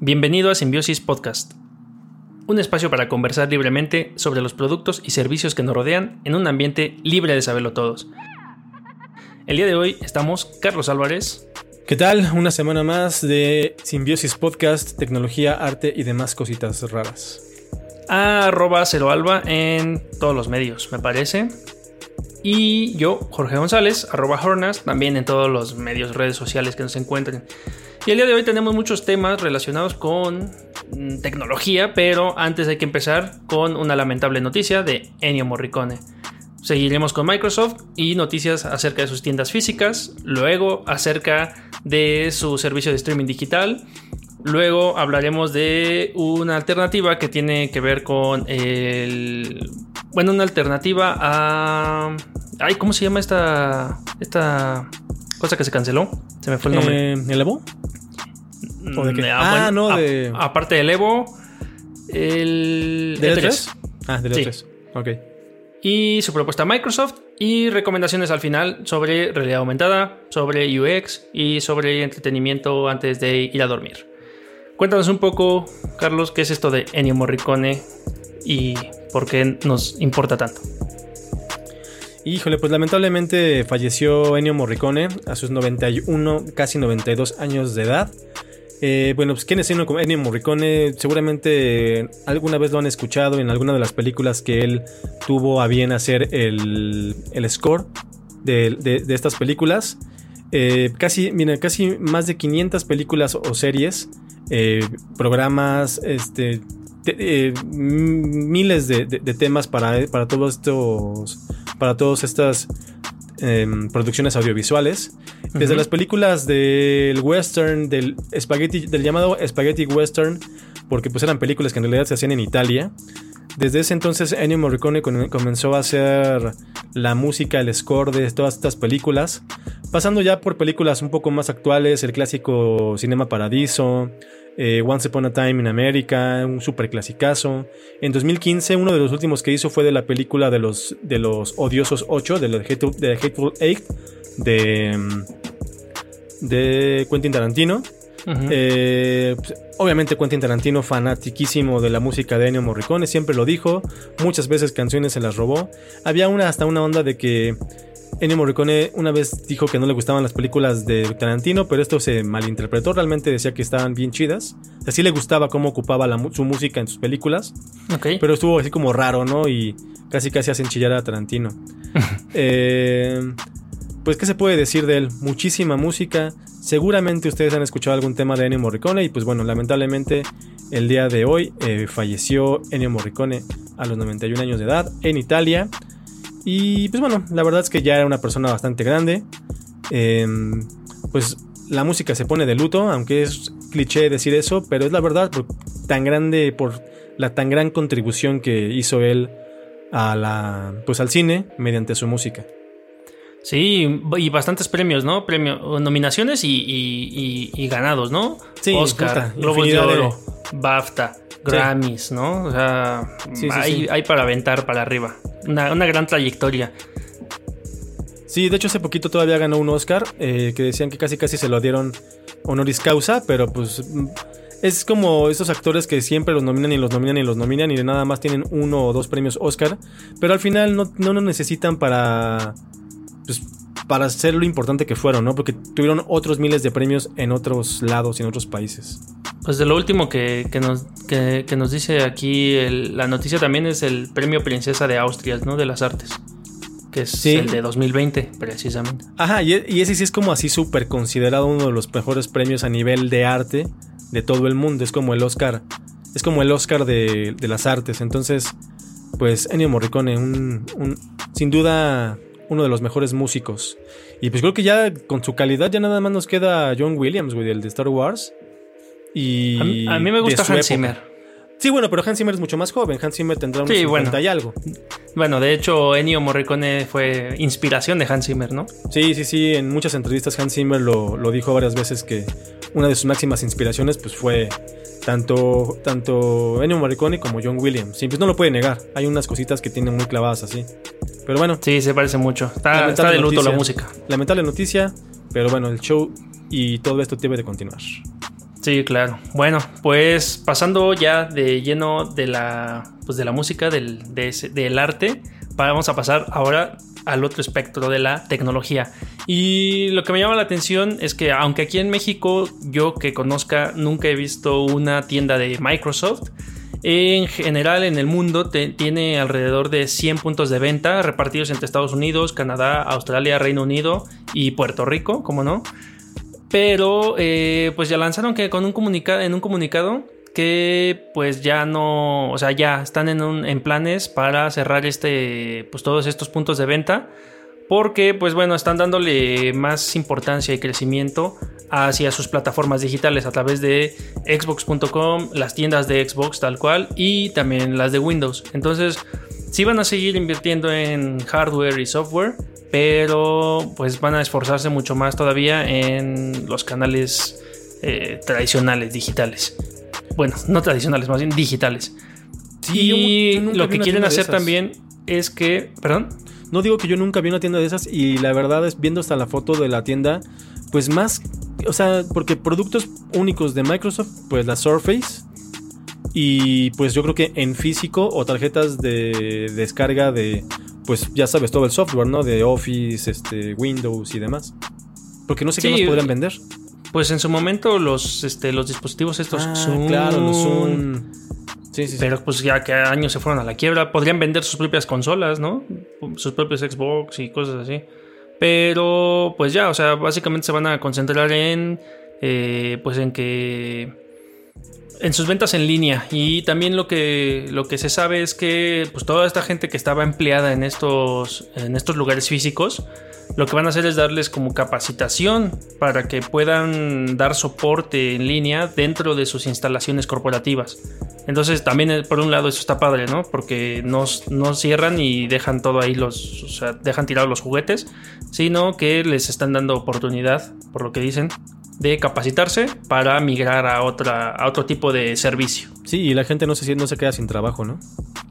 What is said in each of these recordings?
Bienvenido a Simbiosis Podcast, un espacio para conversar libremente sobre los productos y servicios que nos rodean en un ambiente libre de saberlo todos. El día de hoy estamos Carlos Álvarez. ¿Qué tal? Una semana más de Simbiosis Podcast, tecnología, arte y demás cositas raras. Arroba Alba en todos los medios, me parece. Y yo, Jorge González, arroba Hornas, también en todos los medios, redes sociales que nos encuentren. Y el día de hoy tenemos muchos temas relacionados con mm, tecnología, pero antes hay que empezar con una lamentable noticia de Ennio Morricone. Seguiremos con Microsoft y noticias acerca de sus tiendas físicas, luego acerca de su servicio de streaming digital, luego hablaremos de una alternativa que tiene que ver con el... Bueno, una alternativa a... Ay, ¿cómo se llama esta... esta cosa que se canceló? Se me fue el nombre. Eh, ¿El Evo? ¿O de qué? Ah, ah no, de. aparte del Evo, el. ¿Del E3? Ah, del E3. Ok. Y su propuesta a Microsoft y recomendaciones al final sobre realidad aumentada, sobre UX y sobre entretenimiento antes de ir a dormir. Cuéntanos un poco, Carlos, qué es esto de Ennio Morricone y por qué nos importa tanto. Híjole, pues lamentablemente falleció Ennio Morricone a sus 91, casi 92 años de edad. Eh, bueno, pues ¿quién es Ennio Morricone? Seguramente alguna vez lo han escuchado en alguna de las películas que él tuvo a bien hacer el, score de, estas películas. Eh, casi, mira, casi más de 500 películas o series, eh, programas, este, miles de, temas para, para todos estos, para todas estas Em, producciones audiovisuales. Desde las películas del western, del spaghetti, del llamado spaghetti western, porque pues eran películas que en realidad se hacían en Italia. Desde ese entonces Ennio Morricone comenzó a hacer la música, el score de todas estas películas, pasando ya por películas un poco más actuales, el clásico Cinema Paradiso, eh, Once Upon a Time in America, un super clasicazo. En 2015, uno de los últimos que hizo fue de la película de los, de los Odiosos 8, de, Hateful Eight, de, de Quentin Tarantino. Eh, pues, obviamente Quentin Tarantino fanatiquísimo de la música de Ennio Morricone, siempre lo dijo, muchas veces canciones se las robó. Había una hasta una onda de que Ennio Morricone una vez dijo que no le gustaban las películas de Tarantino, pero esto se malinterpretó. Realmente decía que estaban bien chidas. Así le gustaba cómo ocupaba su música en sus películas. Pero estuvo así como raro, ¿no? Y casi casi hacen chillar a Tarantino. Eh, pues, ¿qué se puede decir de él? Muchísima música. Seguramente ustedes han escuchado algún tema de Ennio Morricone. Y pues bueno, lamentablemente el día de hoy eh, falleció Ennio Morricone a los 91 años de edad en Italia. Y pues bueno, la verdad es que ya era una persona bastante grande. Em, pues la música se pone de luto, aunque es cliché decir eso, pero es la verdad, por tan grande, por la tan gran contribución que hizo él a la, pues al cine mediante su música. Sí, y bastantes premios, ¿no? Premio, nominaciones y, ganados, ¿no? Sí, Oscar, Globos de Oro, BAFTA, Grammys, ¿no? O sea, hay, hay, para aventar para arriba. Una, gran trayectoria. Sí, de hecho hace poquito todavía ganó un Oscar, eh, que decían que casi casi se lo dieron honoris causa, pero pues es como esos actores que siempre los nominan y los nominan y los nominan y nada más tienen uno o dos premios Oscar, pero al final no, no lo necesitan para pues, para ser lo importante que fueron, ¿no? Porque tuvieron otros miles de premios en otros lados y en otros países. Pues de lo último que, nos, que, nos, dice aquí la noticia también es el premio Princesa de Austria, ¿no? De las artes. Que es el de 2020, precisamente. Ajá, y, ese sí es como así súper considerado uno de los mejores premios a nivel de arte de todo el mundo. Es como el Oscar. Es como el Oscar de, las artes. Entonces, pues Ennio Morricone, un, un, sin duda uno de los mejores músicos. Y pues creo que ya con su calidad ya nada más nos queda John Williams, güey, el de Star Wars. Y a, mí me gusta Hans Zimmer. Sí, bueno, pero Hans Zimmer es mucho más joven. Hans Zimmer tendrá unos sí, 50 y algo. Bueno, de hecho, Ennio Morricone fue inspiración de Hans Zimmer, ¿no? Sí, sí, sí. En muchas entrevistas Hans Zimmer lo, lo dijo varias veces que una de sus máximas inspiraciones pues fue tanto, tanto Ennio Morricone como John Williams. Sí, pues no lo puede negar. Hay unas cositas que tienen muy clavadas así. Pero bueno. Sí, se parece mucho. Está, está de luto la música. Lamentable noticia, pero bueno, el show y todo esto debe de continuar. Sí, claro. Bueno, pues pasando ya de lleno de la, pues de la música, del, del arte, vamos a pasar ahora al otro espectro de la tecnología. Y lo que me llama la atención es que aunque aquí en México yo que conozca nunca he visto una tienda de Microsoft, en general en el mundo tiene alrededor de 100 puntos de venta repartidos entre Estados Unidos, Canadá, Australia, Reino Unido y Puerto Rico, como no. Pero eh, pues ya lanzaron que con un comunicado, en un comunicado que pues ya no, o sea, ya están en, en planes para cerrar este, pues todos estos puntos de venta. Porque, pues bueno, están dándole más importancia y crecimiento hacia sus plataformas digitales a través de Xbox.com, las tiendas de Xbox tal cual y también las de Windows. Entonces, sí van a seguir invirtiendo en hardware y software, pero pues van a esforzarse mucho más todavía en los canales eh, tradicionales, digitales. Bueno, no tradicionales, más bien digitales. y lo que quieren hacer también es que, perdón. No digo que yo nunca vi una tienda de esas y la verdad es viendo hasta la foto de la tienda, pues más, o sea, porque productos únicos de Microsoft, pues la Surface y pues yo creo que en físico o tarjetas de descarga de, pues ya sabes, todo el software, ¿no? De Office, este, Windows y demás. Porque no sé qué más podrían vender. Pues en su momento los, este, los dispositivos estos ah, son... Claro, los Zoom. Sí, sí, Pero pues ya que años se fueron a la quiebra, podrían vender sus propias consolas, ¿no? Sus propios Xbox y cosas así. Pero pues ya, o sea, básicamente se van a concentrar en, eh, pues en que en sus ventas en línea y también lo que, lo que se sabe es que pues toda esta gente que estaba empleada en estos, en estos lugares físicos lo que van a hacer es darles como capacitación para que puedan dar soporte en línea dentro de sus instalaciones corporativas. Entonces también eh, por un lado eso está padre, ¿no? Porque no, no cierran y dejan todo ahí los, o sea, dejan tirados los juguetes, sino que les están dando oportunidad, por lo que dicen, de capacitarse para migrar a, otra, a otro tipo de servicio. Sí, y la gente no se, no se queda sin trabajo, ¿no?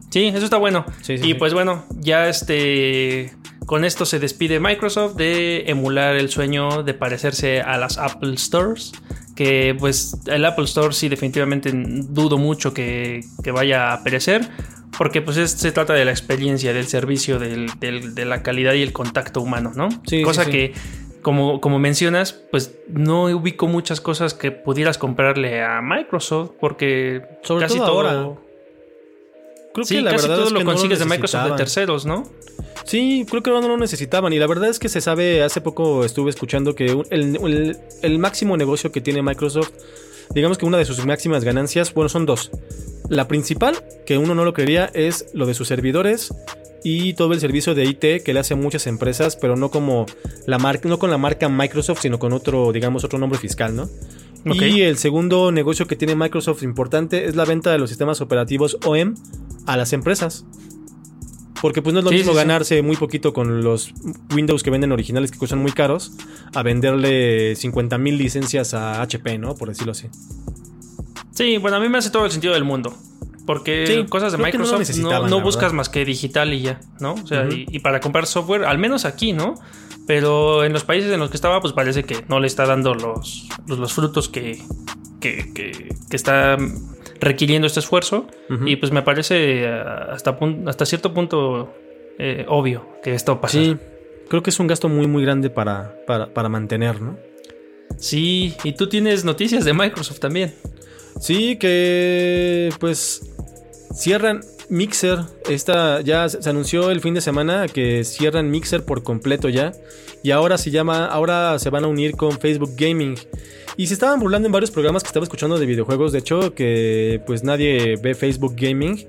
Sí, eso está bueno. y pues bueno, ya este con esto se despide Microsoft de emular el sueño de parecerse a las Apple Stores. Que pues el Apple Store sí definitivamente dudo mucho que, vaya a perecer. Porque pues se trata de la experiencia, del servicio, de la calidad y el contacto humano, ¿no? Sí, Cosa que como, como mencionas, pues no ubico muchas cosas que pudieras comprarle a Microsoft porque Sobre casi todo, ahora. Creo que la casi verdad todo lo consigues de Microsoft de terceros, ¿no? Sí, creo que no lo necesitaban. Y la verdad es que se sabe, hace poco estuve escuchando que el, el máximo negocio que tiene Microsoft, digamos que una de sus máximas ganancias, bueno, son dos. La principal, que uno no lo creería, es lo de sus servidores y todo el servicio de IT que le hace a muchas empresas, pero no como la marca, no con la marca Microsoft, sino con otro, digamos, otro nombre fiscal, ¿no? Y el segundo negocio que tiene Microsoft importante es la venta de los sistemas operativos OEM a las empresas. Porque pues no es lo mismo ganarse muy poquito con los Windows que venden originales que cuestan muy caros a venderle 50 mil licencias a HP, ¿no? Por decirlo así. Sí, bueno, a mí me hace todo el sentido del mundo. Porque cosas de Microsoft no, buscas más que digital y ya, ¿no? O sea, y, para comprar software, al menos aquí, ¿no? Pero en los países en los que estaba, pues parece que no le está dando los, los, frutos que, que, que, está requiriendo este esfuerzo. Y pues me parece eh, hasta, hasta cierto punto eh, obvio que esto pasa. Sí, creo que es un gasto muy, muy grande para, para, para mantener, ¿no? Sí, y tú tienes noticias de Microsoft también. Sí, que pues cierran Mixer. Esta ya se anunció el fin de semana que cierran Mixer por completo ya. Y ahora se llama, ahora se van a unir con Facebook Gaming. Y se estaban burlando en varios programas que estaba escuchando de videojuegos, de hecho, que pues nadie ve Facebook Gaming.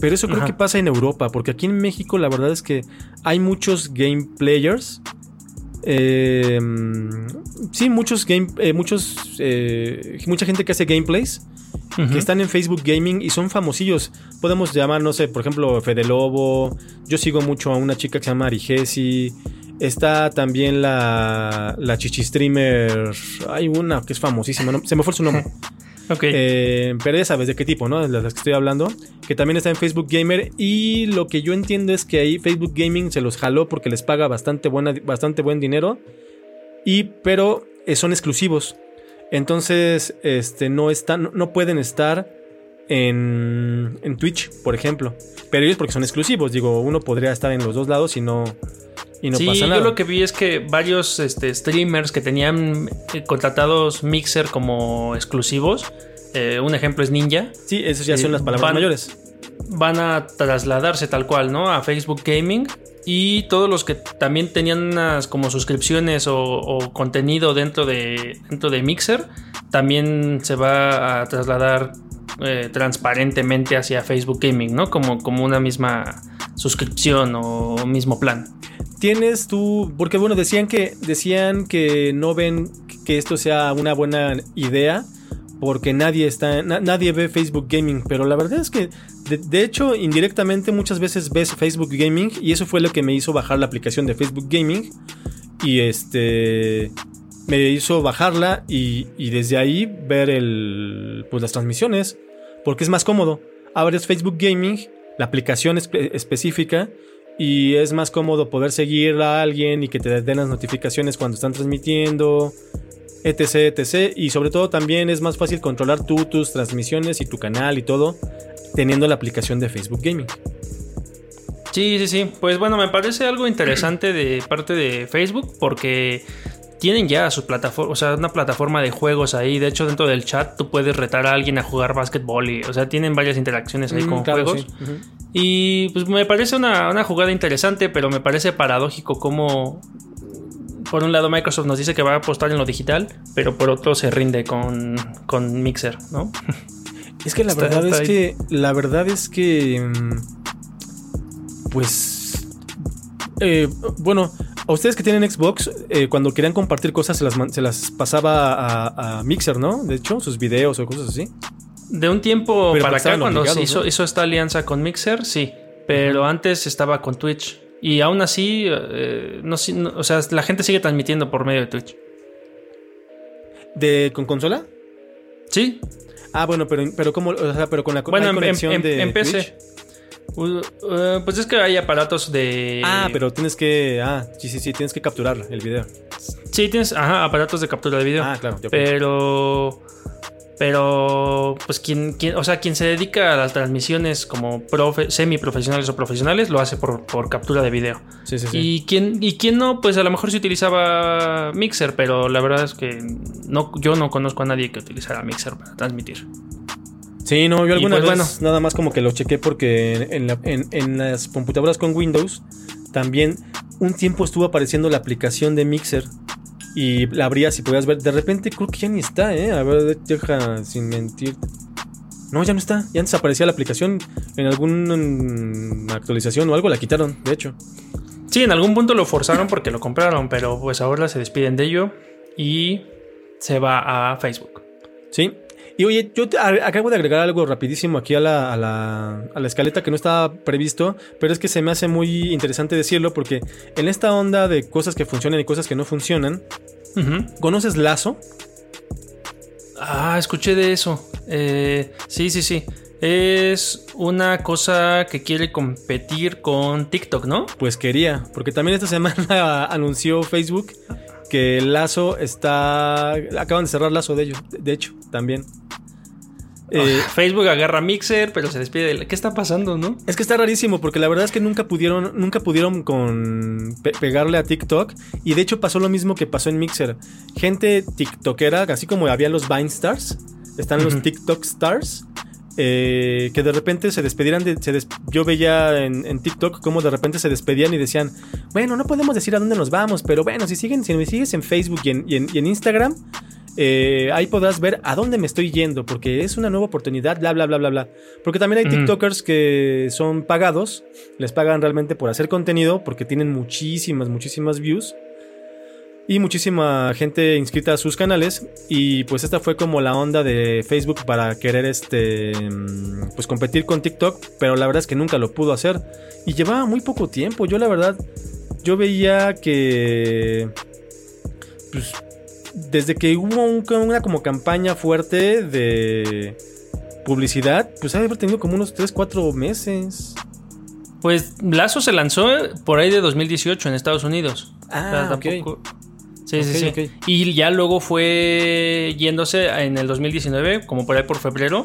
Pero eso creo que pasa en Europa, porque aquí en México la verdad es que hay muchos game players. Eh, sí, muchos game, eh, muchos, eh, mucha gente que hace gameplays que están en Facebook Gaming y son famosillos. Podemos llamar, no sé, por ejemplo, Fede Lobo. Yo sigo mucho a una chica que se llama Arigesi. Está también la, la chichi streamer. Hay una que es famosísima, se me fue su nombre. ok. Eh, pero ya sabes de qué tipo, ¿no? De las que estoy hablando. Que también está en Facebook Gamer. Y lo que yo entiendo es que ahí Facebook Gaming se los jaló porque les paga bastante, buena, bastante buen dinero. Y, pero eh, son exclusivos. Entonces, este, no están, no pueden estar en, en Twitch, por ejemplo. Pero ellos porque son exclusivos. Digo, uno podría estar en los dos lados y no, y no sí, pasa nada. yo lo que vi es que varios este, streamers que tenían eh, contratados Mixer como exclusivos, eh, un ejemplo es Ninja, Sí, esas ya son Eh, las palabras van- mayores. van a trasladarse tal cual, ¿no? A Facebook Gaming. Y todos los que también tenían unas como suscripciones o, contenido dentro de, dentro de Mixer, también se va a trasladar eh, transparentemente hacia Facebook Gaming, ¿no? Como, como una misma suscripción o mismo plan. Tienes tú, porque bueno, decían que decían que no ven que esto sea una buena idea porque nadie está na- nadie ve Facebook Gaming, pero la verdad es que de, hecho indirectamente muchas veces ves Facebook Gaming y eso fue lo que me hizo bajar la aplicación de Facebook Gaming y este me hizo bajarla y, y desde ahí ver el pues las transmisiones porque es más cómodo. Abres Facebook Gaming, la aplicación espe- específica y es más cómodo poder seguir a alguien y que te den las notificaciones cuando están transmitiendo, etc, etc. Y sobre todo también es más fácil controlar tú tus transmisiones y tu canal y todo teniendo la aplicación de Facebook Gaming. Sí, sí, sí. Pues bueno, me parece algo interesante de parte de Facebook porque tienen ya su plataforma, o sea, una plataforma de juegos ahí. De hecho, dentro del chat tú puedes retar a alguien a jugar básquetbol y, o sea, tienen varias interacciones ahí Mm, con claro, juegos. sí. Y pues me parece una, una jugada interesante, pero me parece paradójico como... Por un lado Microsoft nos dice que va a apostar en lo digital, pero por otro se rinde con, con Mixer, ¿no? Es que la Está- verdad está es que la verdad es que pues eh, bueno, a ustedes que tienen Xbox, eh, cuando querían compartir cosas se las, se las pasaba a, a Mixer, ¿no? De hecho, sus videos o cosas así. De un tiempo Pero para porque acá, cuando se hizo, ¿no? hizo esta alianza con Mixer, sí. Pero antes estaba con Twitch. Y aún así, eh, no, si- no- o sea, la gente sigue transmitiendo por medio de Twitch. ¿De con consola? Sí, Ah, bueno, pero, pero ¿cómo? O sea, pero con la bueno, ¿hay en, conexión en- de en PC. Twitch? Uh, uh, pues es que hay aparatos de. Ah, pero tienes que. Ah, sí, sí, sí, tienes que capturar el video. Sí, tienes ajá, aparatos de captura de video. Ah, claro. Pero. Pero. Pues quien, quien. O sea, quien se dedica a las transmisiones como profe, semiprofesionales o profesionales lo hace por, por captura de video. Sí, sí, sí. Y quien, y quien no, pues a lo mejor se utilizaba Mixer, pero la verdad es que no, yo no conozco a nadie que utilizara Mixer para transmitir. Sí, no, yo alguna pues, vez bueno. nada más como que lo chequé porque en, en la- en- en las computadoras con Windows también un tiempo estuvo apareciendo la aplicación de Mixer y la abrías y podías ver. De repente creo que ya ni está, ¿eh? A ver, deja sin mentir. No, ya no está. Ya antes aparecía la aplicación en alguna actualización o algo, la quitaron, de hecho. Sí, en algún punto lo forzaron porque lo compraron, pero pues ahora se despiden de ello y se va a Facebook. Sí. Y oye, yo te- a- acabo de agregar algo rapidísimo aquí a la, a, la, a la escaleta que no estaba previsto, pero es que se me hace muy interesante decirlo porque en esta onda de cosas que funcionan y cosas que no funcionan. ¿conoces Lazo? Ah, escuché de eso. Eh, sí, sí, sí. Es una cosa que quiere competir con TikTok, ¿no? Pues quería, porque también esta semana anunció Facebook que Lazo está... Acaban de cerrar Lazo de ellos, de hecho, también. Eh, Ah, Facebook agarra Mixer, pero se despide. de- ¿Qué está pasando, no? Es que está rarísimo porque la verdad es que nunca pudieron, nunca pudieron con pe- pegarle a TikTok y de hecho pasó lo mismo que pasó en Mixer. Gente tiktokera, así como había los Vine Stars, están los. TikTok Stars, eh, que de repente se despedieran de... se des- yo veía en, en TikTok cómo de repente se despedían y decían, bueno, no podemos decir a dónde nos vamos, pero bueno, si, siguen, si me sigues en Facebook y en, y en- y en Instagram, eh, ahí podrás ver a dónde me estoy yendo, porque es una nueva oportunidad, bla, bla, bla, bla, bla. Porque también hay Ujú. TikTokers que son pagados, les pagan realmente por hacer contenido, porque tienen muchísimas, muchísimas views y muchísima gente inscrita a sus canales. Y pues esta fue como la onda de Facebook para querer este, mm, pues competir con TikTok, pero la verdad es que nunca lo pudo hacer y llevaba muy poco tiempo. Yo la verdad, yo veía que, pues, desde que hubo un- una como campaña fuerte de publicidad, pues ha haber tenido como unos 3, 4 meses. Pues Lazo se lanzó por ahí de 2018 en Estados Unidos. Ah, O sea, ok. tampoco- sí, sí. ok. Y ya luego fue yéndose en el 2019, como por ahí por febrero,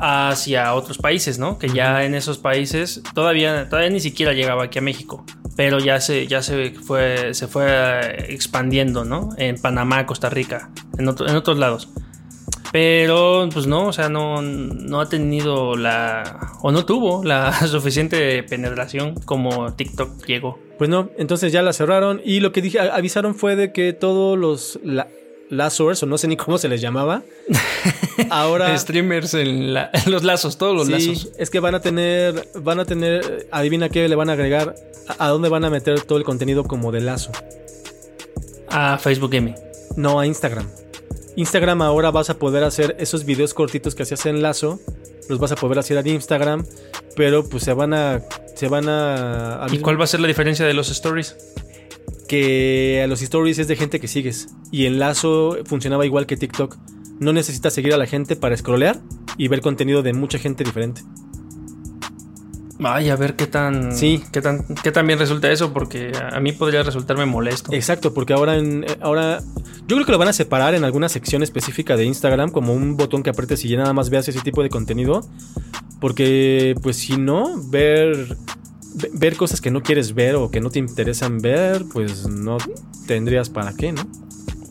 hacia otros países, ¿no? Que ya en esos países todavía, todavía ni siquiera llegaba aquí a México. Pero ya se, ya se fue, se fue expandiendo, ¿no? En Panamá, Costa Rica, en, otro- en otros lados. Pero, pues no, o sea, no, no ha tenido la. o no tuvo la suficiente penetración como TikTok llegó. Pues no, entonces ya la cerraron y lo que dije, avisaron fue de que todos los la, Lazors, o no sé ni cómo se les llamaba, ahora... Streamers en, la- en los lazos, todos los Sí, lazos. es que van a tener, van a tener, adivina qué le van a agregar, a, a dónde van a meter todo el contenido como de lazo. A Facebook Gaming. No, a Instagram. Instagram ahora vas a poder hacer esos videos cortitos que hacías en lazo, los vas a poder hacer en Instagram, pero pues se van a, se van a, al ¿Y cuál va a ser la diferencia de los stories? que a los stories es de gente que sigues y en lazo funcionaba igual que TikTok. No necesitas seguir a la gente para scrollear y ver contenido de mucha gente diferente. Ay, a ver qué tan, Sí. qué tan, qué tan bien resulta eso, porque a mí podría resultarme molesto. Exacto, porque ahora en, eh, ahora yo creo que lo van a separar en alguna sección específica de Instagram como un botón que apretes y ya nada más veas ese tipo de contenido, porque pues si no ver ve- ver cosas que no quieres ver o que no te interesan ver, pues no tendrías para qué, ¿no?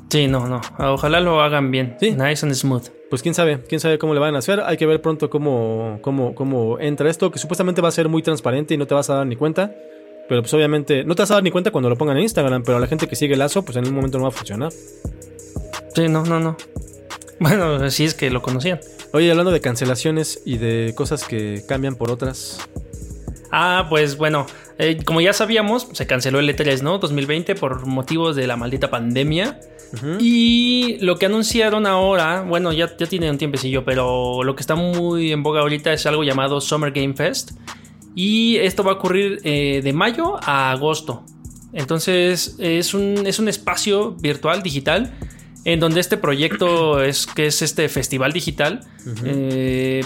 Sí, no, no. Ojalá lo hagan bien. Sí. Nice and smooth. Pues quién sabe, quién sabe cómo le van a hacer. Hay que ver pronto cómo, cómo, cómo entra esto, que supuestamente va a ser muy transparente y no te vas a dar ni cuenta. Pero pues obviamente no te vas a dar ni cuenta cuando lo pongan en Instagram, pero a la gente que sigue Lazo, pues en un momento no va a funcionar. Sí, no, no, no. Bueno, sí es que lo conocían. Oye, hablando de cancelaciones y de cosas que cambian por otras. Ah, pues bueno, eh, como ya sabíamos, se canceló el E3, ¿no? 2020 por motivos de la maldita pandemia. Y lo que anunciaron ahora, bueno, ya, ya tiene un tiempecillo, pero lo que está muy en boga ahorita es algo llamado Summer Game Fest. Y esto va a ocurrir eh, de mayo a agosto. Entonces es un, es un espacio virtual, digital, en donde este proyecto es que es este festival digital. eh,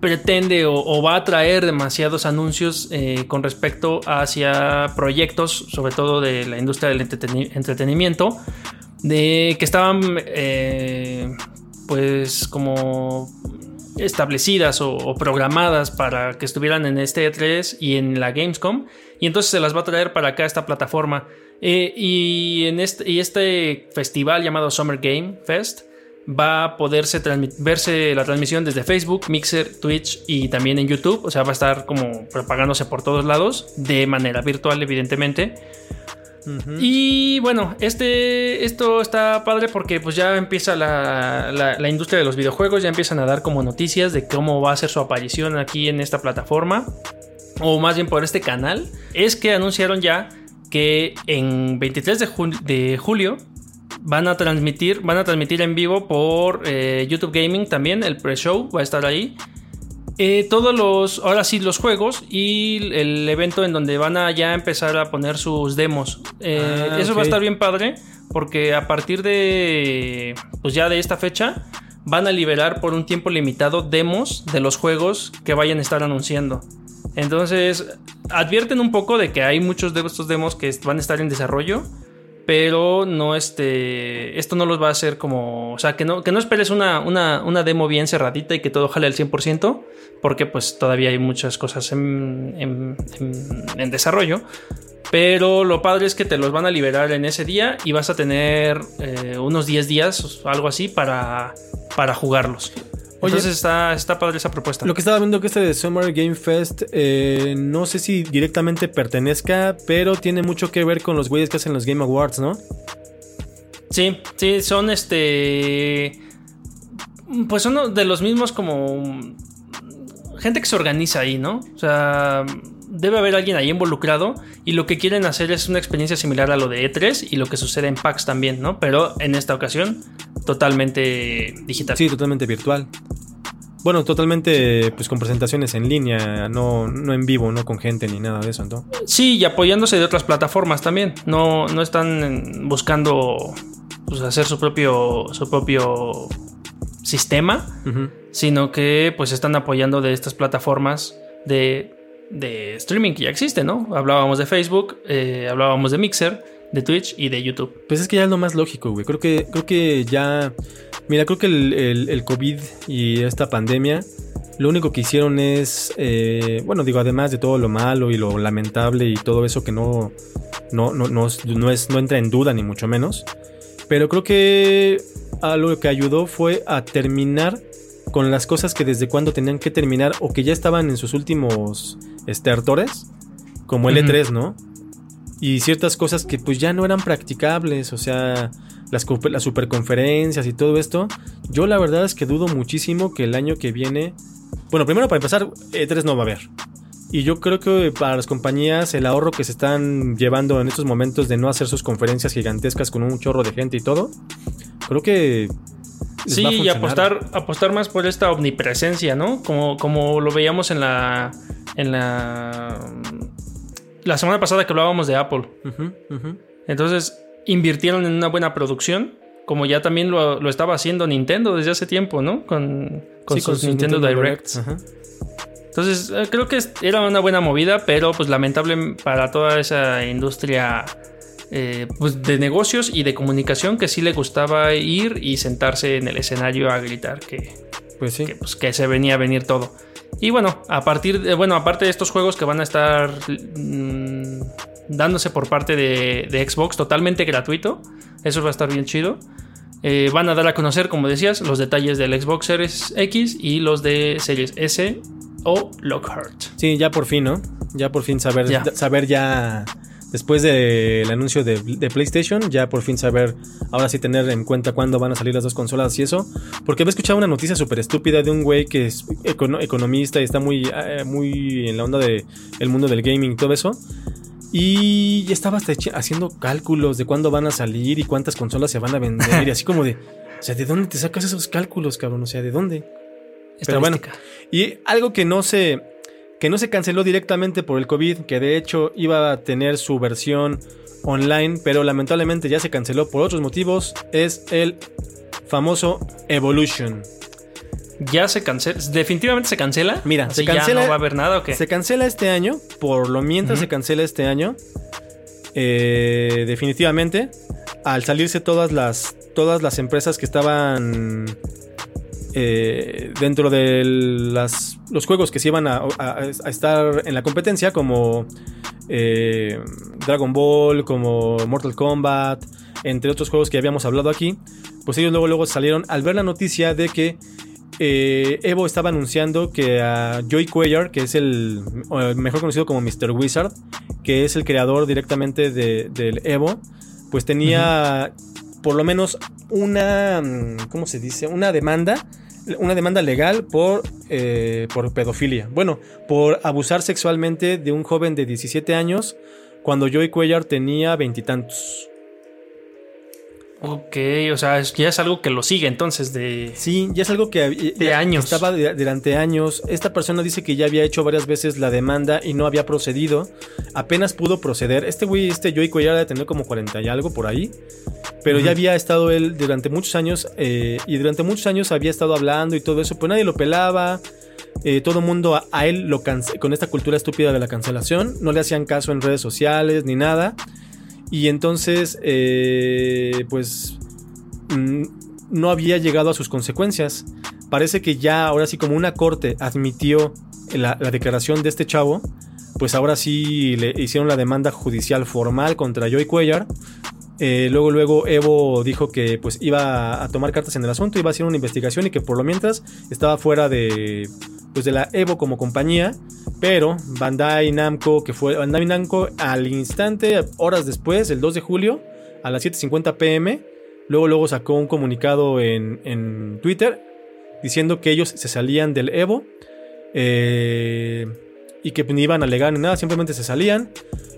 pretende o, va a traer demasiados anuncios eh, con respecto hacia proyectos, sobre todo de la industria del entreteni- entretenimiento, de que estaban eh, pues como establecidas o, programadas para que estuvieran en este E3 y en la Gamescom y entonces se las va a traer para acá esta plataforma. Eh, y en y este festival llamado Summer Game Fest va a poderse verse la transmisión desde Facebook, Mixer, Twitch y también en YouTube. O sea, va a estar como propagándose por todos lados, de manera virtual, evidentemente. Y bueno, este, esto está padre porque pues ya empieza la, la- la industria de los videojuegos, ya empiezan a dar como noticias de cómo va a ser su aparición aquí en esta plataforma, o más bien por este canal. Es que anunciaron ya que en 23 de, jul- de julio van a transmitir, van a transmitir en vivo por eh, YouTube Gaming también, el pre-show va a estar ahí. Eh, todos los, ahora sí, los juegos y el evento en donde van a ya empezar a poner sus demos. Eh, Ah, eso va a estar bien padre porque a partir de, pues ya de esta fecha, van a liberar por un tiempo limitado demos de los juegos que vayan a estar anunciando. Entonces, advierten un poco de que hay muchos de estos demos que van a estar en desarrollo, pero no este, esto no los va a hacer como, o sea, que no, que no esperes una, una, una demo bien cerradita y que todo jale al 100%, porque pues todavía hay muchas cosas en, en- desarrollo. Pero lo padre es que te los van a liberar en ese día y vas a tener eh, unos 10 días, algo así, para, para jugarlos. Oye, Entonces está, está padre esa propuesta. Lo que estaba viendo que este de Summer Game Fest, eh, no sé si directamente pertenezca, pero tiene mucho que ver con los güeyes que hacen los Game Awards, ¿no? Sí, sí, son este. Pues son de los mismos como. Gente que se organiza ahí, ¿no? O sea, debe haber alguien ahí involucrado y lo que quieren hacer es una experiencia similar a lo de E3 y lo que sucede en PAX también, ¿no? Pero en esta ocasión, totalmente digital. Sí, totalmente virtual. Bueno, totalmente pues con presentaciones en línea, no, no en vivo, no con gente ni nada de eso, ¿no? Sí, y apoyándose de otras plataformas también. No, no están buscando pues, hacer su propio, su propio sistema. Sino que pues están apoyando de estas plataformas de, de streaming que ya existen, ¿no? Hablábamos de Facebook, eh, hablábamos de Mixer de Twitch y de YouTube. Pues es que ya es lo más lógico, güey. Creo que, creo que ya. Mira, creo que el, el- COVID y esta pandemia. Lo único que hicieron es. eh, bueno, digo, además de todo lo malo y lo lamentable y todo eso que no. No, no, no, no es, no entra en duda, ni mucho menos. Pero creo que algo que ayudó fue a terminar con las cosas que desde cuando tenían que terminar o que ya estaban en sus últimos estertores, como el Ujú. E3, ¿no? Y ciertas cosas que pues ya no eran practicables, o sea, las, las superconferencias y todo esto. Yo la verdad es que dudo muchísimo que el año que viene... Bueno, primero para empezar, E3 no va a haber. Y yo creo que para las compañías el ahorro que se están llevando en estos momentos de no hacer sus conferencias gigantescas con un chorro de gente y todo, creo que... Sí, y apostar, apostar más por esta omnipresencia, ¿no? Como, como lo veíamos en la. En la. La semana pasada que hablábamos de Apple. Entonces, invirtieron en una buena producción. Como ya también lo, lo estaba haciendo Nintendo desde hace tiempo, ¿no? Con, con Sí, sus Nintendo, Directs. Ajá. Entonces, eh, creo que era una buena movida, pero pues lamentable para toda esa industria eh, pues, de negocios y de comunicación que sí le gustaba ir y sentarse en el escenario a gritar que, Pues sí. que, pues, que se venía a venir todo. Y bueno, a partir de, bueno, aparte de estos juegos que van a estar mm, dándose por parte de, de Xbox totalmente gratuito, eso va a estar bien chido. Eh, van a dar a conocer, como decías, los detalles del Xbox Series X y los de Series S o Lockhart. Sí, ya por fin, ¿no? Ya por fin saber Ya. saber ya después del anuncio de, de PlayStation, ya por fin saber ahora sí tener en cuenta cuándo van a salir las dos consolas y eso, porque había escuchado una noticia súper estúpida de un güey que es econo- economista y está muy eh, muy en la onda de el mundo del gaming y todo eso. Y ya estaba hasta haciendo cálculos de cuándo van a salir y cuántas consolas se van a vender. y así como de, o sea, ¿de dónde te sacas esos cálculos, cabrón? O sea, ¿de dónde? Pero bueno. Y algo que no se que no se canceló directamente por el COVID, que de hecho iba a tener su versión online, pero lamentablemente ya se canceló por otros motivos, es el famoso Evolution. Ya se cancela, definitivamente se cancela. Mira, Así se cancela- Ya no va a haber nada o qué. Se cancela este año, por lo mientras se cancela este año, eh, definitivamente, al salirse todas las, todas las empresas que estaban eh, dentro de los juegos que se iban a, estar en la competencia, como eh, Dragon Ball, como Mortal Kombat, entre otros juegos que habíamos hablado aquí, pues ellos luego, luego salieron al ver la noticia de que eh, Evo estaba anunciando que a Joey Cuellar, que es el mejor conocido como Mr. Wizard, que es el creador directamente de- del Evo, pues tenía por lo menos una, mm, ¿cómo se dice? Una demanda, una demanda legal por, eh, por pedofilia. Bueno, por abusar sexualmente de un joven de 17 años cuando Joey Cuellar tenía veintitantos. Ok, o sea, ya es algo que lo sigue entonces de... Sí, ya es algo que ya años. Estaba de- durante años. Esta persona dice que ya había hecho varias veces la demanda y no había procedido. Apenas pudo proceder. Este güey, este Joey Cuellar de tener como 40 y algo por ahí. Pero ya había estado él durante muchos años. eh, y durante muchos años había estado hablando y todo eso. Pues nadie lo pelaba. eh, todo el mundo a, a él lo con esta cultura estúpida de la cancelación. No le hacían caso en redes sociales ni nada. Y entonces, eh, pues, mm, no había llegado a sus consecuencias. Parece que ya, ahora sí, como una corte admitió la, la declaración de este chavo, pues ahora sí le hicieron la demanda judicial formal contra Joey Cuellar. Eh, luego, luego Evo dijo que pues iba a tomar cartas en el asunto, iba a hacer una investigación y que por lo mientras estaba fuera de, pues, de la Evo como compañía. Pero Bandai Namco, que fue Bandai Namco al instante, horas después, el 2 de julio, a las 7.50 pm, luego, luego sacó un comunicado en, en Twitter diciendo que ellos se salían del Evo eh, y que ni iban a alegar ni nada, simplemente se salían.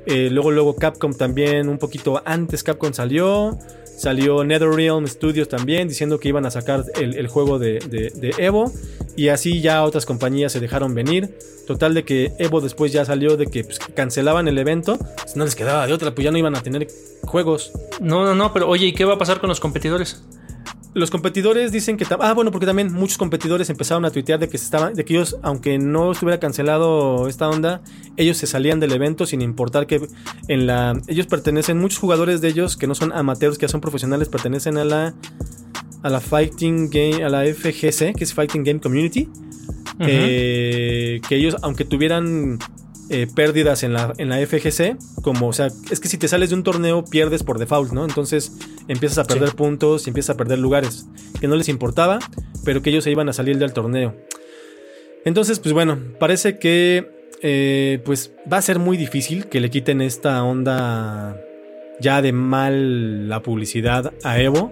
Eh, luego, luego Capcom también, un poquito antes Capcom salió. Salió NetherRealm Studios también diciendo que iban a sacar el, juego de- de Evo. Y así ya otras compañías se dejaron venir. Total de que Evo después ya salió de que pues, cancelaban el evento. Pues no les quedaba de otra, pues ya no iban a tener juegos. No, no, no, pero oye, ¿y qué va a pasar con los competidores? los competidores dicen que... Ah, bueno, porque también muchos competidores empezaron a tuitear de que, se estaban, de que ellos, aunque no estuviera cancelado esta onda, ellos se salían del evento sin importar que en la... Ellos pertenecen, muchos jugadores de ellos que no son amateurs, que ya son profesionales, pertenecen a la... A la Fighting Game, a la FGC, que es Fighting Game Community. eh, que ellos, aunque tuvieran eh, pérdidas en la, en la FGC, como, o sea, es que si te sales de un torneo pierdes por default, ¿no? Entonces empiezas a perder Sí. puntos y empiezas a perder lugares, que no les importaba, pero que ellos se iban a salir del torneo. Entonces, pues bueno, parece que eh, pues va a ser muy difícil que le quiten esta onda ya de mal la publicidad a Evo.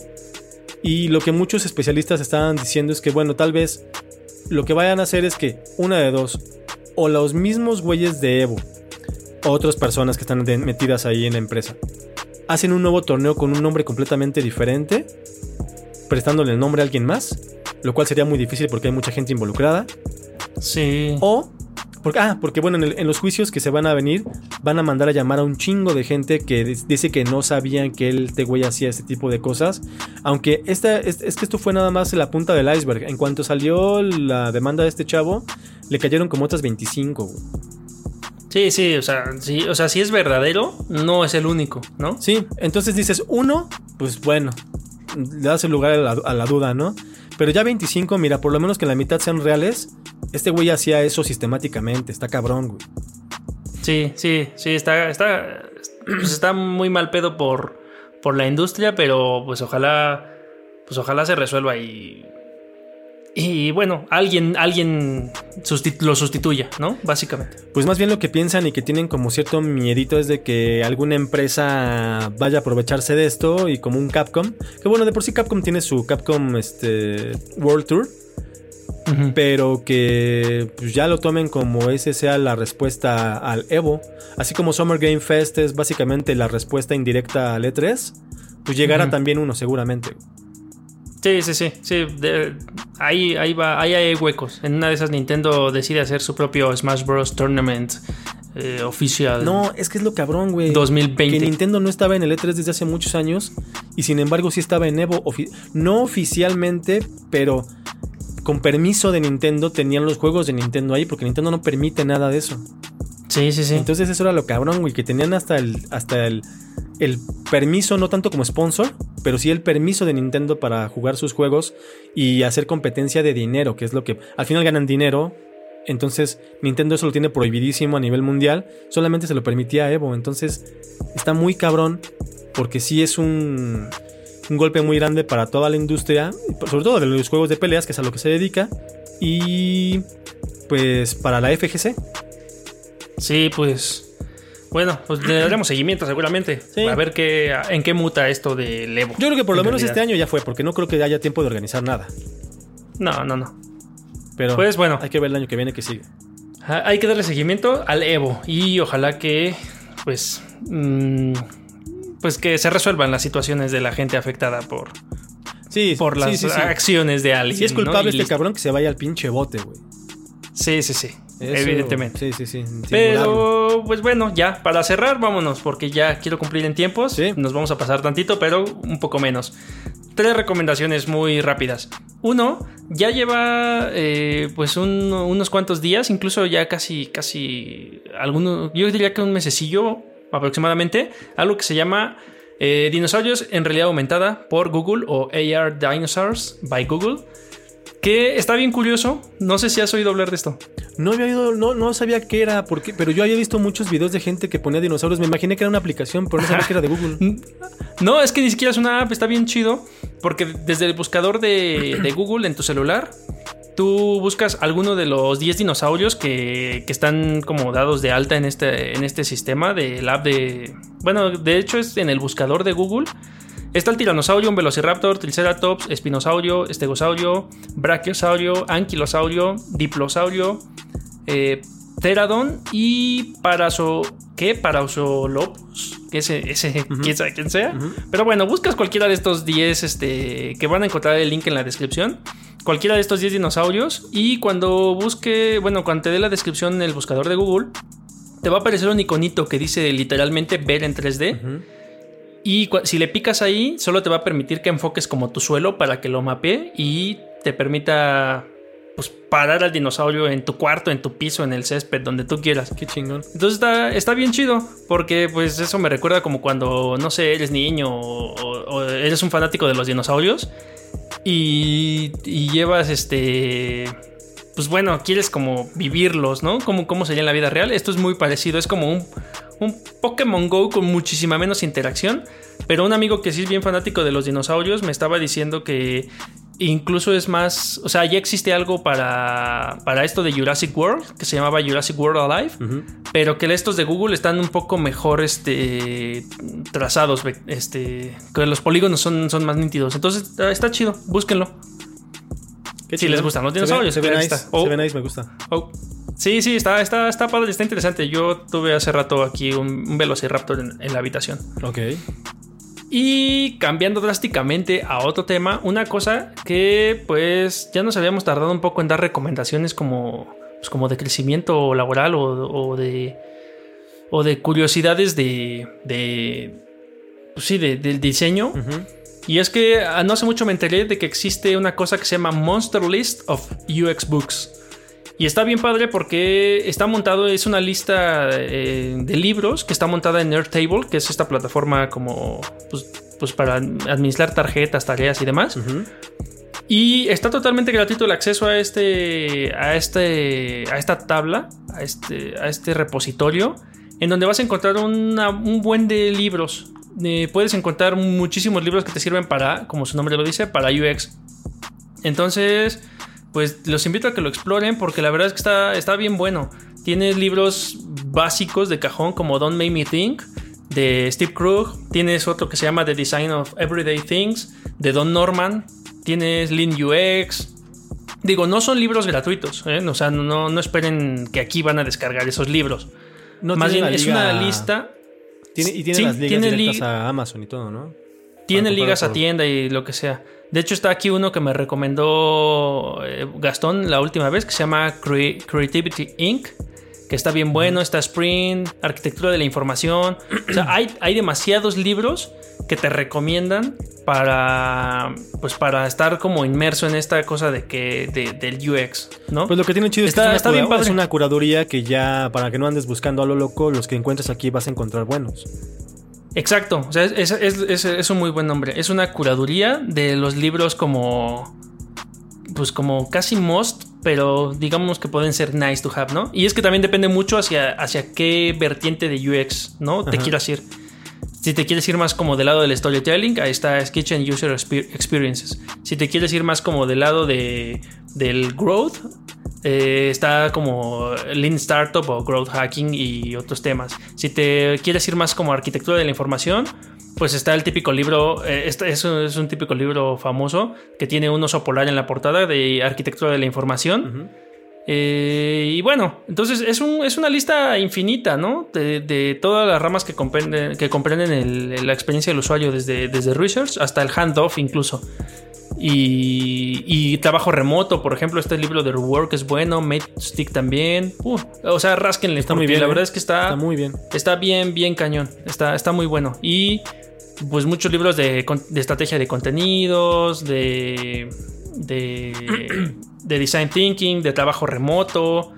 Y lo que muchos especialistas estaban diciendo es que, bueno, tal vez lo que vayan a hacer es que una de dos, o los mismos güeyes de Evo, o otras personas que están metidas ahí en la empresa, hacen un nuevo torneo con un nombre completamente diferente, prestándole el nombre a alguien más, lo cual sería muy difícil porque hay mucha gente involucrada, Sí. o... Porque, ah, porque bueno, en, el- en los juicios que se van a venir, van a mandar a llamar a un chingo de gente que dice que no sabían que él, este güey, hacía este tipo de cosas. Aunque esta, es, es que esto fue nada más la punta del iceberg. En cuanto salió la demanda de este chavo, le cayeron como otras 25. güey. Sí, sí, o sea, sí, o sea, si es verdadero, no es el único, ¿no? Sí, entonces dices, uno, pues bueno, le das el lugar a la, a la duda, ¿no? Pero ya 25, mira, por lo menos que la mitad sean reales, este güey hacía eso sistemáticamente, está cabrón, güey. Sí, sí, sí, está, está, pues está muy mal pedo por, por la industria, pero pues ojalá, pues ojalá se resuelva y, y bueno, alguien, alguien lo sustituya, ¿no? Básicamente. Pues más bien lo que piensan y que tienen como cierto miedito es de que alguna empresa vaya a aprovecharse de esto y como un Capcom, que bueno, de por sí Capcom tiene su Capcom este, World Tour, pero que pues, ya lo tomen como ese sea la respuesta al Evo, así como Summer Game Fest es básicamente la respuesta indirecta al E3, pues llegará también uno seguramente. Sí, sí, sí, sí. de- ahí, ahí va, ahí hay huecos. En una de esas Nintendo decide hacer su propio Smash Bros. Tournament eh, oficial. No, es que es lo cabrón, güey. 2020. Que Nintendo no estaba en el E3 desde hace muchos años y sin embargo sí estaba en Evo. ofi- no oficialmente, pero con permiso de Nintendo tenían los juegos de Nintendo ahí porque Nintendo no permite nada de eso. Sí, sí, sí. Entonces eso era lo cabrón, güey, que tenían hasta el hasta el, el permiso, no tanto como sponsor, pero sí el permiso de Nintendo para jugar sus juegos y hacer competencia de dinero, que es lo que al final ganan dinero. Entonces Nintendo eso lo tiene prohibidísimo a nivel mundial, solamente se lo permitía a Evo. Entonces está muy cabrón porque sí es un, un golpe muy grande para toda la industria, sobre todo de los juegos de peleas, que es a lo que se dedica, y pues para la FGC. Sí, pues. Bueno, pues le daremos seguimiento seguramente. Sí. A ver qué, en qué muta esto del Evo. Yo creo que por lo En menos realidad. este año ya fue, porque no creo que haya tiempo de organizar nada. No, no, no. Pero Pues bueno. hay que ver el año que viene que sigue. Ah, Hay que darle seguimiento al Evo. Y ojalá que. Pues. mm, pues que se resuelvan las situaciones de la gente afectada por, Sí, por las sí, acciones de alguien. Si es culpable este cabrón, que se vaya al pinche bote, güey. Sí, sí, sí. Eso- Evidentemente. Sí, sí, sí. Pero, pues bueno, ya, para cerrar, vámonos, porque ya quiero cumplir en tiempos. Sí. Nos vamos a pasar tantito, pero un poco menos. Tres recomendaciones muy rápidas. Uno, ya lleva eh, pues un- unos cuantos días, incluso ya casi, casi, algunos, yo diría que un mesecillo aproximadamente, algo que se llama eh, Dinosaurios en realidad aumentada por Google o AR Dinosaurs by Google. Que está bien curioso. No sé si has oído hablar de esto. No había oído, no, no sabía qué era, porque, pero yo había visto muchos videos de gente que ponía dinosaurios. Me imaginé que era una aplicación, pero no sabía que era de Google. No, es que ni siquiera es una app, está bien chido. Porque desde el buscador de, de Google en tu celular, tú buscas alguno de los 10 dinosaurios que, que están como dados de alta en este, en este sistema del app de. Bueno, de hecho es en el buscador de Google. Está el tiranosaurio, un velociraptor, triceratops, espinosaurio, estegosaurio, brachiosaurio, anquilosaurio, diplosaurio, eh, y paraso... ¿Qué? Parasolopus. Ese, ese quién sabe quién sea. Pero bueno, buscas cualquiera de estos 10 este, que van a encontrar el link en la descripción. Cualquiera de estos 10 dinosaurios. Y cuando busque, bueno, cuando te dé la descripción en el buscador de Google, te va a aparecer un iconito que dice literalmente ver en 3D. Ujú. Y si le picas ahí, solo te va a permitir que enfoques como tu suelo para que lo mapee y te permita pues parar al dinosaurio en tu cuarto, en tu piso, en el césped, donde tú quieras. Qué chingón. Entonces está, está bien chido, porque pues eso me recuerda como cuando, no sé, eres niño o, eres un fanático de los dinosaurios y, y, llevas este... Pues bueno, quieres como vivirlos, ¿no? Como cómo sería en la vida real. Esto es muy parecido, es como un, un Pokémon Go con muchísima menos interacción. Pero un amigo que sí es bien fanático de los dinosaurios me estaba diciendo que incluso es más, o sea, ya existe algo para, para esto de Jurassic World, que se llamaba Jurassic World Alive, pero que estos de Google están un poco mejor este, trazados, este, que los polígonos son, son más nítidos. Entonces está chido, búsquenlo. Si les gustan los dinosaurios. Se ve, nice, se ve nice, me gusta. Oh. Sí, sí, está, está, está padre, está interesante. Yo tuve hace rato aquí un, Velociraptor en, en la habitación. Ok. Y cambiando drásticamente a otro tema, una cosa que pues ya nos habíamos tardado un poco en dar recomendaciones como, pues, como de crecimiento laboral o, de, o de curiosidades de, de pues sí, del diseño. Y es que ah, no hace mucho me enteré de que existe una cosa que se llama Monster List of UX Books. Y está bien padre porque está montado, es una lista eh, de libros que está montada en Airtable, que es esta plataforma como pues, pues para administrar tarjetas, tareas y demás. Y está totalmente gratuito el acceso a este, a este, a esta tabla, a este, a este repositorio, en donde vas a encontrar un buen de libros. Eh, puedes encontrar muchísimos libros que te sirven para, como su nombre lo dice, para UX. Entonces, pues los invito a que lo exploren porque la verdad es que está, está bien bueno. Tienes libros básicos de cajón como Don't Make Me Think de Steve Krug. Tienes otro que se llama The Design of Everyday Things de Don Norman. Tienes Lean UX. Digo, no son libros gratuitos. ¿eh? O sea, no, no esperen que aquí van a descargar esos libros. No Más bien, es una lista. Y tiene las ligas directas a Amazon y todo, ¿no? Tiene ligas a tienda y lo que sea. De hecho, está aquí uno que me recomendó eh, Gastón la última vez, que se llama Creativity Inc., que está bien bueno. Está Sprint, Arquitectura de la Información. O sea, hay, hay demasiados libros que te recomiendan para pues para estar como inmerso en esta cosa de que del UX, ¿no? Pues lo que tiene chido es que está bien es una curaduría que ya para que no andes buscando a lo loco, los que encuentres aquí vas a encontrar buenos. Exacto, o sea, es, un muy buen nombre. Es una curaduría de los libros como. Pues como casi most, pero digamos que pueden ser nice to have, ¿no? Y es que también depende mucho hacia, hacia qué vertiente de UX, ¿no? Te quieras ir. Si te quieres ir más como del lado del storytelling, ahí está Kitchen User Experiences. Si te quieres ir más como del lado de, del growth, eh, está como Lean Startup o Growth Hacking y otros temas. Si te quieres ir más como arquitectura de la información, pues está el típico libro, eh, este es, un, típico libro famoso que tiene un oso polar en la portada de arquitectura de la información. Eh, y bueno, entonces es, un, es, una lista infinita, ¿no? De, todas las ramas que comprenden, que comprenden la experiencia del usuario, desde, desde research hasta el handoff incluso. Y, trabajo remoto, por ejemplo, este libro de Rework es bueno, Stick también. o sea, rasquenle. Está muy bien. La verdad ¿eh? es que está, muy bien. Está bien, bien cañón. Está, está muy bueno. Y pues muchos libros de, estrategia de contenidos, de, de, de design thinking, de trabajo remoto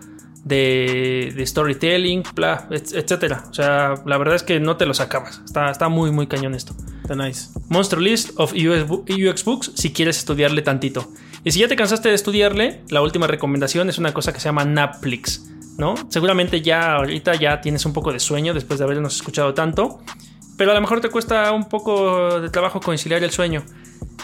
de, storytelling, bla, etcétera. O sea, la verdad es que no te los acabas. Está, está muy, muy cañón esto. Está nice. Monster List of UX, Books si quieres estudiarle tantito. Y si ya te cansaste de estudiarle, la última recomendación es una cosa que se llama Netflix, ¿no? Seguramente ya ahorita ya tienes un poco de sueño después de habernos escuchado tanto, pero a lo mejor te cuesta un poco de trabajo conciliar el sueño.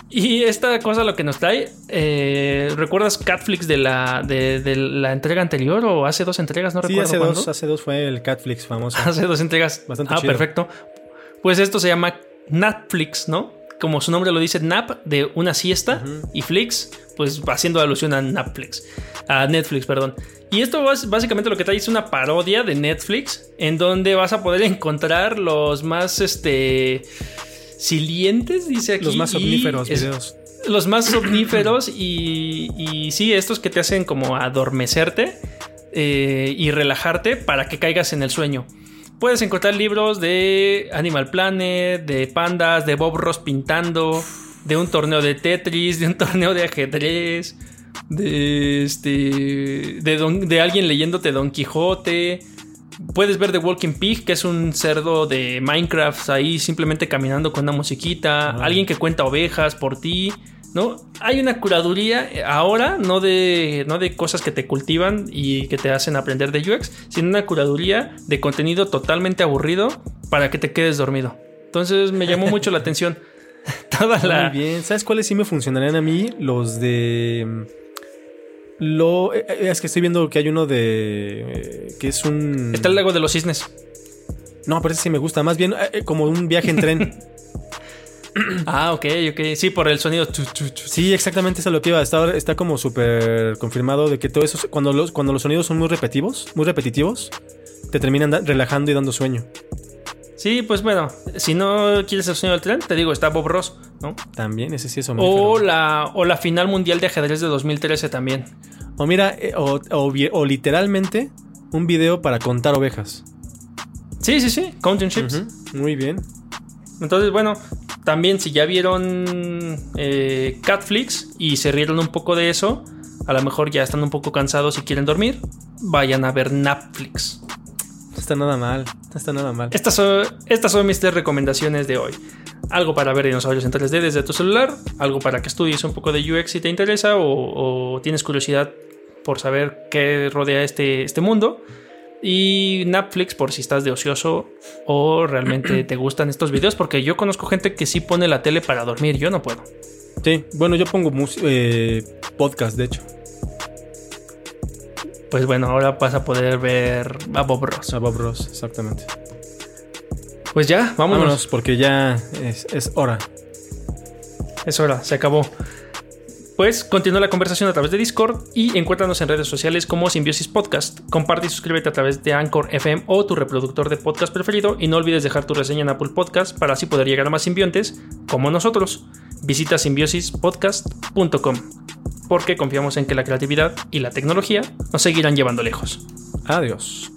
Y esta cosa lo que nos trae, eh, ¿recuerdas Catflix de la, de, la entrega anterior o hace dos entregas? No sí, recuerdo. Hace dos, hace dos fue el Catflix famoso. hace dos entregas. Bastante ah, perfecto. Pues esto se llama Netflix, ¿no? Como su nombre lo dice, nap de una siesta y flix, pues haciendo alusión a Netflix. A Netflix, perdón. Y esto básicamente lo que trae es una parodia de Netflix en donde vas a poder encontrar los más este silientes, dice aquí. Los más omníferos videos. Los más omníferos y, y, sí, estos que te hacen como adormecerte eh, y relajarte para que caigas en el sueño. puedes encontrar libros de Animal Planet, de pandas, de Bob Ross pintando, de un torneo de Tetris, de un torneo de ajedrez, de este de, de alguien leyéndote Don Quijote. Puedes ver The Walking Pig, que es un cerdo de Minecraft ahí simplemente caminando con una musiquita. Alguien que cuenta ovejas por ti. ¿no? Hay una curaduría ahora, no de, no de cosas que te cultivan y que te hacen aprender de UX, sino una curaduría de contenido totalmente aburrido para que te quedes dormido. Entonces me llamó mucho la atención. Toda la... Muy bien. ¿Sabes cuáles sí me funcionarían a mí? Los de... Lo, eh, eh, es que estoy viendo que hay uno de... Eh, que es un... Está el lago de los cisnes. No, pero ese sí me gusta. Más bien como un viaje en tren. ah, ok, ok. Sí, por el sonido. Sí, exactamente eso es lo que iba. Está, está como súper confirmado de que todo eso, cuando los, cuando los sonidos son muy repetitivos, muy repetitivos, te terminan relajando y dando sueño. Sí, pues bueno, si no quieres el sonido del tren, te digo, está Bob Ross, ¿no? También, ese sí es o la, o la final mundial de ajedrez de 2013 también. O mira, eh, o, o, literalmente un video para contar ovejas. Sí, sí, sí, counting ships. Muy bien. Entonces, bueno, también si ya vieron eh, Catflix y se rieron un poco de eso, a lo mejor ya están un poco cansados y quieren dormir, vayan a ver Netflix. Está nada mal, no está nada mal. Estas son, estas son mis tres recomendaciones de hoy. Algo para ver dinosaurios en 3D desde tu celular, algo para que estudies un poco de UX si te interesa o, o tienes curiosidad por saber qué rodea este, este mundo. Y Netflix por si estás de ocioso o realmente te gustan estos videos, porque yo conozco gente que sí pone la tele para dormir, yo no puedo. Sí, bueno, yo pongo eh, podcast, de hecho. Pues bueno, ahora vas a poder ver a Bob Ross. A Bob Ross, exactamente. Pues ya, vámonos. vámonos porque ya es, es hora. Es hora, se acabó. Pues continúa la conversación a través de Discord y encuéntranos en redes sociales como Simbiosis Podcast. Comparte y suscríbete a través de Anchor FM o tu reproductor de podcast preferido y no olvides dejar tu reseña en Apple Podcast para así poder llegar a más simbiontes como nosotros. Visita simbiosispodcast.com porque confiamos en que la creatividad y la tecnología nos seguirán llevando lejos. Adiós.